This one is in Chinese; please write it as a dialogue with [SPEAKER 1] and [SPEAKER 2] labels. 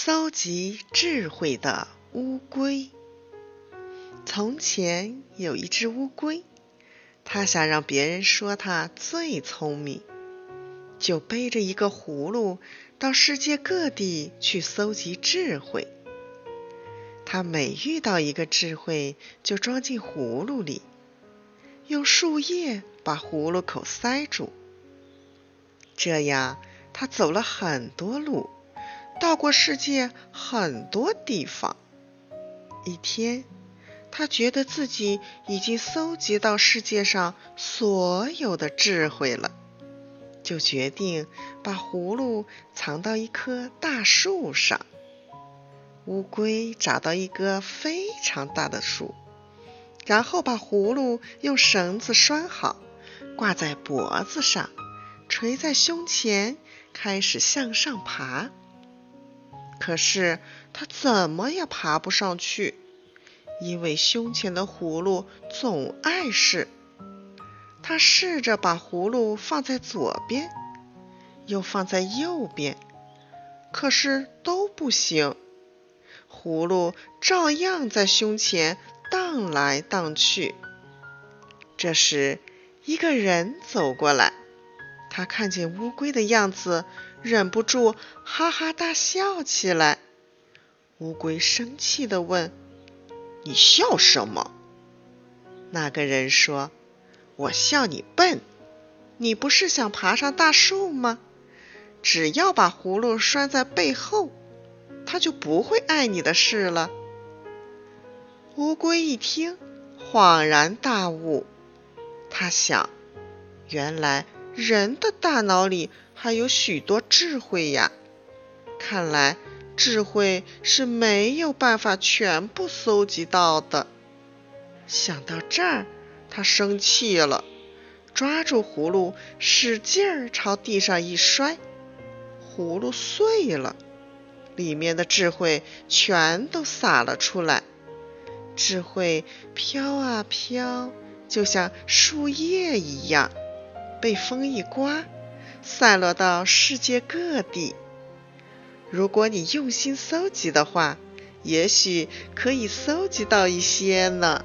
[SPEAKER 1] 搜集智慧的乌龟。从前有一只乌龟，它想让别人说它最聪明，就背着一个葫芦到世界各地去搜集智慧。它每遇到一个智慧，就装进葫芦里，用树叶把葫芦口塞住。这样，它走了很多路。到过世界很多地方。一天，他觉得自己已经搜集到世界上所有的智慧了，就决定把葫芦藏到一棵大树上。乌龟找到一棵非常大的树，然后把葫芦用绳子拴好，挂在脖子上，垂在胸前，开始向上爬。可是他怎么也爬不上去，因为胸前的葫芦总碍事。他试着把葫芦放在左边，又放在右边，可是都不行，葫芦照样在胸前荡来荡去。这时，一个人走过来，他看见乌龟的样子。忍不住哈哈大笑起来。乌龟生气地问：“你笑什么？”那个人说：“我笑你笨。你不是想爬上大树吗？只要把葫芦拴在背后，它就不会碍你的事了。”乌龟一听，恍然大悟。他想：原来人的大脑里……还有许多智慧呀！看来智慧是没有办法全部搜集到的。想到这儿，他生气了，抓住葫芦，使劲儿朝地上一摔，葫芦碎了，里面的智慧全都洒了出来。智慧飘啊飘，就像树叶一样，被风一刮。散落到世界各地。如果你用心搜集的话，也许可以搜集到一些呢。